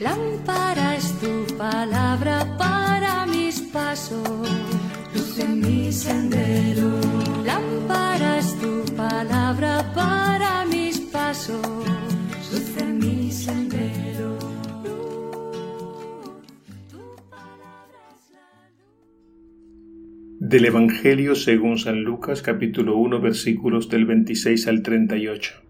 Lámpara es tu palabra para mis pasos, luz en mi sendero. Lámpara es tu palabra para mis pasos, luz en mi sendero. Del Evangelio según San Lucas capítulo 1 versículos del 26 al 38.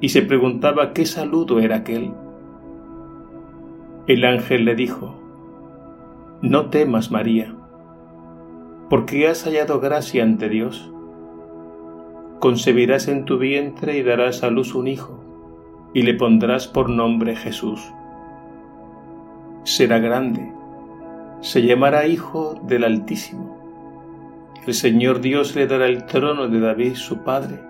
y se preguntaba qué saludo era aquel. El ángel le dijo, No temas, María, porque has hallado gracia ante Dios. Concebirás en tu vientre y darás a luz un hijo, y le pondrás por nombre Jesús. Será grande, se llamará Hijo del Altísimo. El Señor Dios le dará el trono de David su padre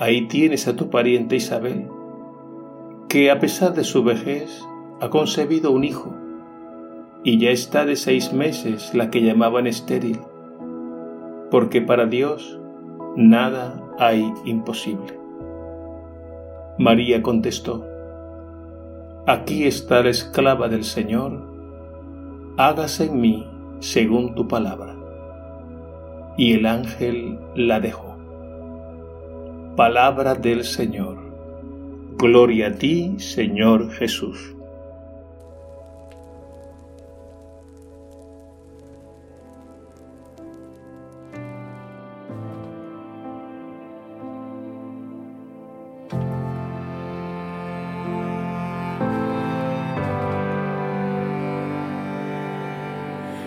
Ahí tienes a tu pariente Isabel, que a pesar de su vejez ha concebido un hijo, y ya está de seis meses la que llamaban estéril, porque para Dios nada hay imposible. María contestó, Aquí está la esclava del Señor, hágase en mí según tu palabra. Y el ángel la dejó. Palabra del Señor. Gloria a ti, Señor Jesús.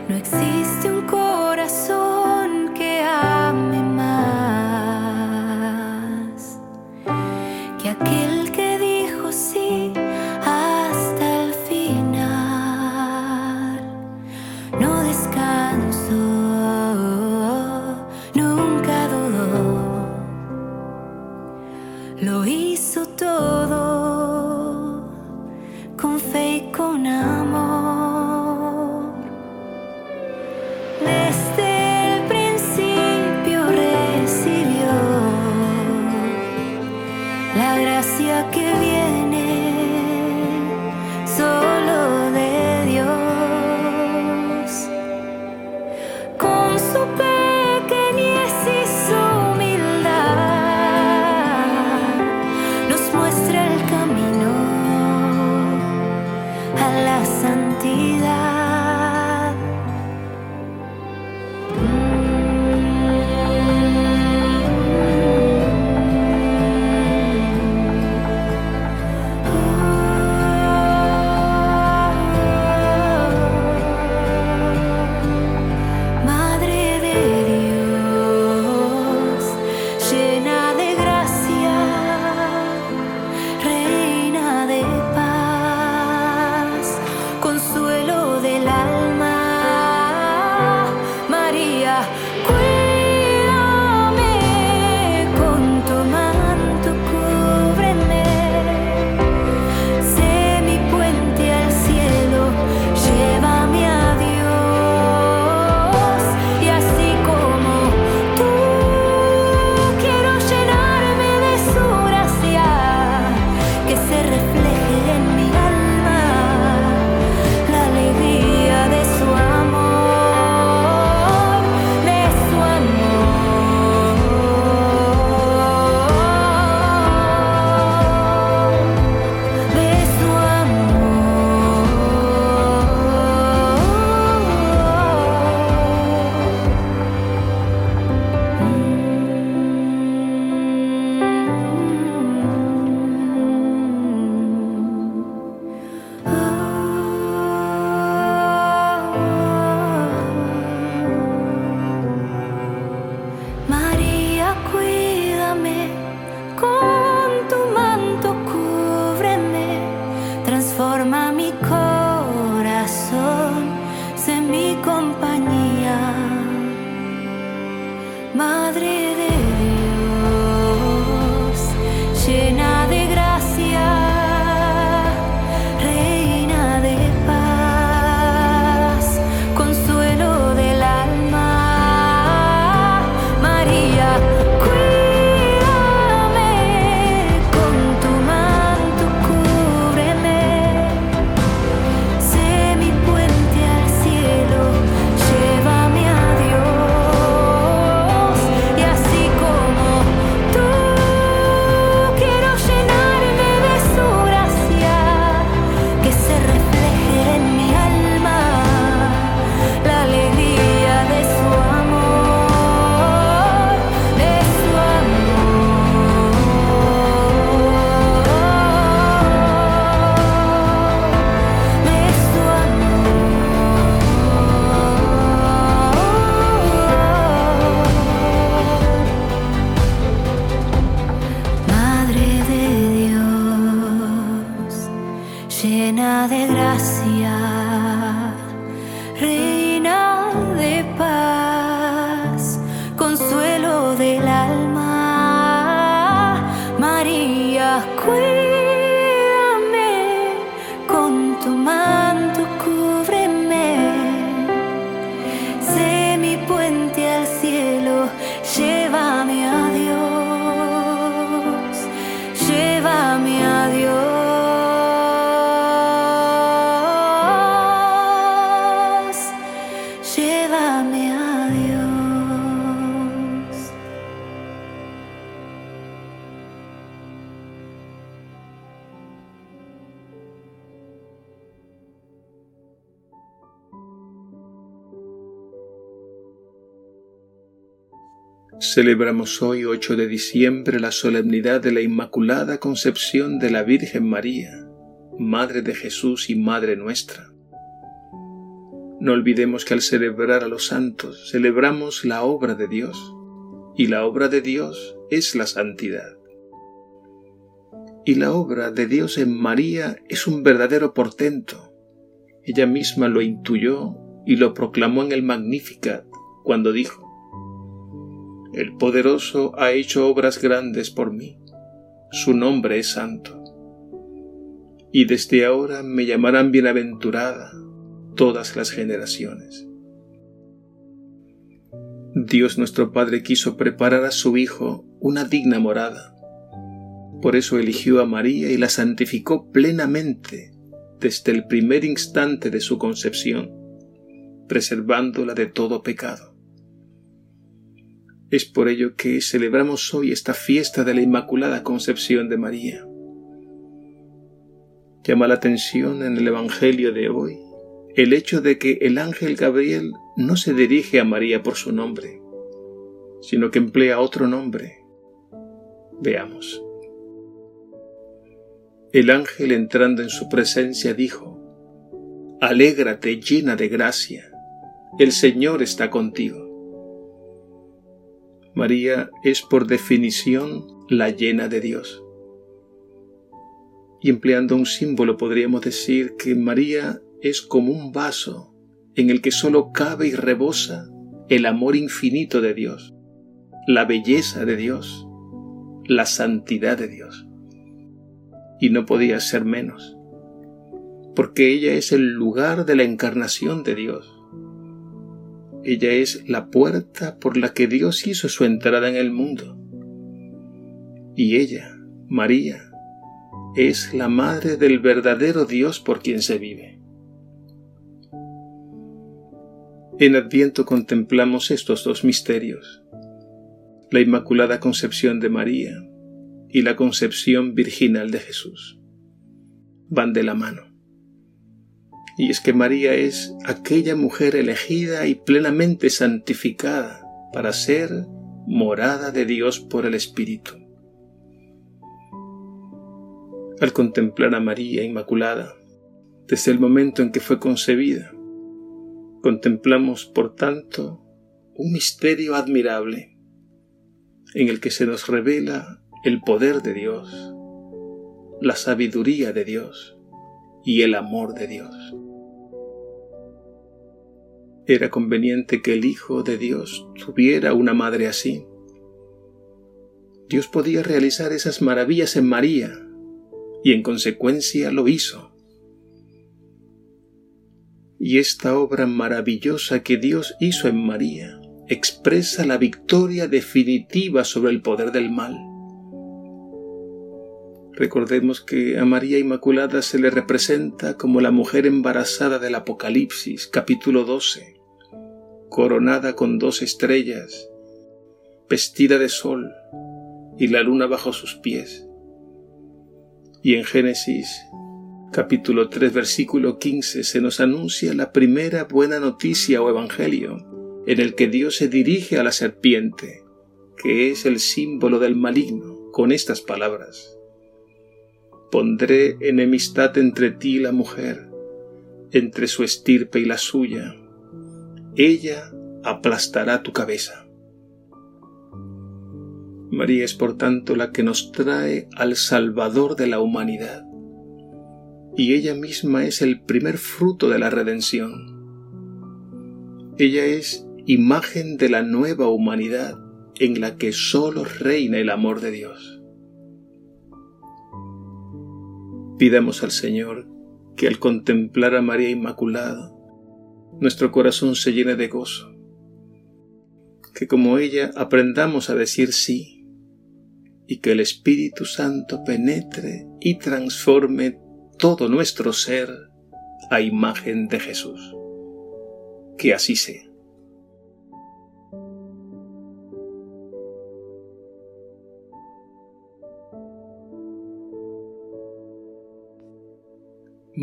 No existe un corazón No こ。llena de gracia. Celebramos hoy, 8 de diciembre, la solemnidad de la Inmaculada Concepción de la Virgen María, Madre de Jesús y Madre nuestra. No olvidemos que al celebrar a los santos celebramos la obra de Dios, y la obra de Dios es la santidad. Y la obra de Dios en María es un verdadero portento. Ella misma lo intuyó y lo proclamó en el Magnificat cuando dijo, el poderoso ha hecho obras grandes por mí. Su nombre es santo. Y desde ahora me llamarán bienaventurada todas las generaciones. Dios nuestro Padre quiso preparar a su Hijo una digna morada. Por eso eligió a María y la santificó plenamente desde el primer instante de su concepción, preservándola de todo pecado. Es por ello que celebramos hoy esta fiesta de la Inmaculada Concepción de María. Llama la atención en el Evangelio de hoy el hecho de que el ángel Gabriel no se dirige a María por su nombre, sino que emplea otro nombre. Veamos. El ángel entrando en su presencia dijo, Alégrate llena de gracia, el Señor está contigo. María es por definición la llena de Dios. Y empleando un símbolo podríamos decir que María es como un vaso en el que solo cabe y rebosa el amor infinito de Dios, la belleza de Dios, la santidad de Dios. Y no podía ser menos, porque ella es el lugar de la encarnación de Dios ella es la puerta por la que Dios hizo su entrada en el mundo. Y ella, María, es la madre del verdadero Dios por quien se vive. En Adviento contemplamos estos dos misterios, la Inmaculada Concepción de María y la Concepción Virginal de Jesús. Van de la mano. Y es que María es aquella mujer elegida y plenamente santificada para ser morada de Dios por el Espíritu. Al contemplar a María Inmaculada, desde el momento en que fue concebida, contemplamos, por tanto, un misterio admirable en el que se nos revela el poder de Dios, la sabiduría de Dios y el amor de Dios. Era conveniente que el Hijo de Dios tuviera una madre así. Dios podía realizar esas maravillas en María y en consecuencia lo hizo. Y esta obra maravillosa que Dios hizo en María expresa la victoria definitiva sobre el poder del mal. Recordemos que a María Inmaculada se le representa como la mujer embarazada del Apocalipsis, capítulo 12, coronada con dos estrellas, vestida de sol y la luna bajo sus pies. Y en Génesis, capítulo 3, versículo 15, se nos anuncia la primera buena noticia o evangelio, en el que Dios se dirige a la serpiente, que es el símbolo del maligno, con estas palabras pondré enemistad entre ti y la mujer, entre su estirpe y la suya. Ella aplastará tu cabeza. María es por tanto la que nos trae al Salvador de la humanidad, y ella misma es el primer fruto de la redención. Ella es imagen de la nueva humanidad en la que sólo reina el amor de Dios. Pidamos al Señor que al contemplar a María Inmaculada, nuestro corazón se llene de gozo que como ella aprendamos a decir sí y que el Espíritu Santo penetre y transforme todo nuestro ser a imagen de Jesús. Que así sea.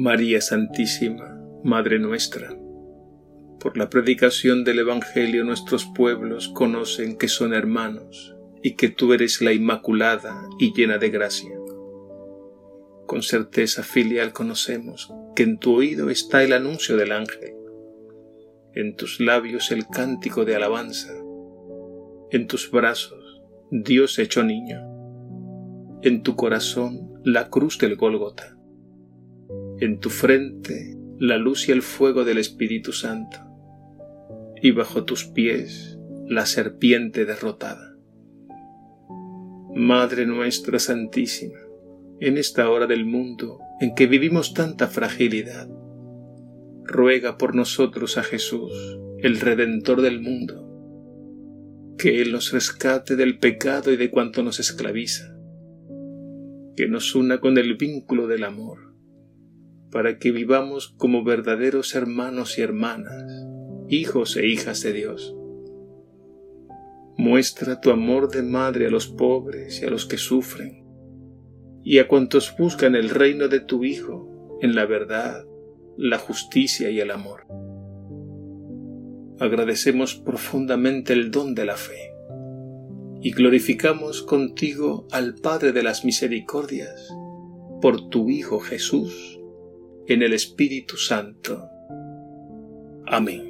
María Santísima, Madre nuestra, por la predicación del Evangelio nuestros pueblos conocen que son hermanos y que tú eres la Inmaculada y llena de gracia. Con certeza filial conocemos que en tu oído está el anuncio del ángel, en tus labios el cántico de alabanza, en tus brazos Dios hecho niño, en tu corazón la cruz del Gólgota, en tu frente la luz y el fuego del Espíritu Santo, y bajo tus pies la serpiente derrotada. Madre nuestra Santísima, en esta hora del mundo en que vivimos tanta fragilidad. Ruega por nosotros a Jesús, el Redentor del mundo, que Él nos rescate del pecado y de cuanto nos esclaviza, que nos una con el vínculo del amor, para que vivamos como verdaderos hermanos y hermanas, hijos e hijas de Dios. Muestra tu amor de madre a los pobres y a los que sufren, y a cuantos buscan el reino de tu Hijo en la verdad, la justicia y el amor. Agradecemos profundamente el don de la fe y glorificamos contigo al Padre de las Misericordias por tu Hijo Jesús en el Espíritu Santo. Amén.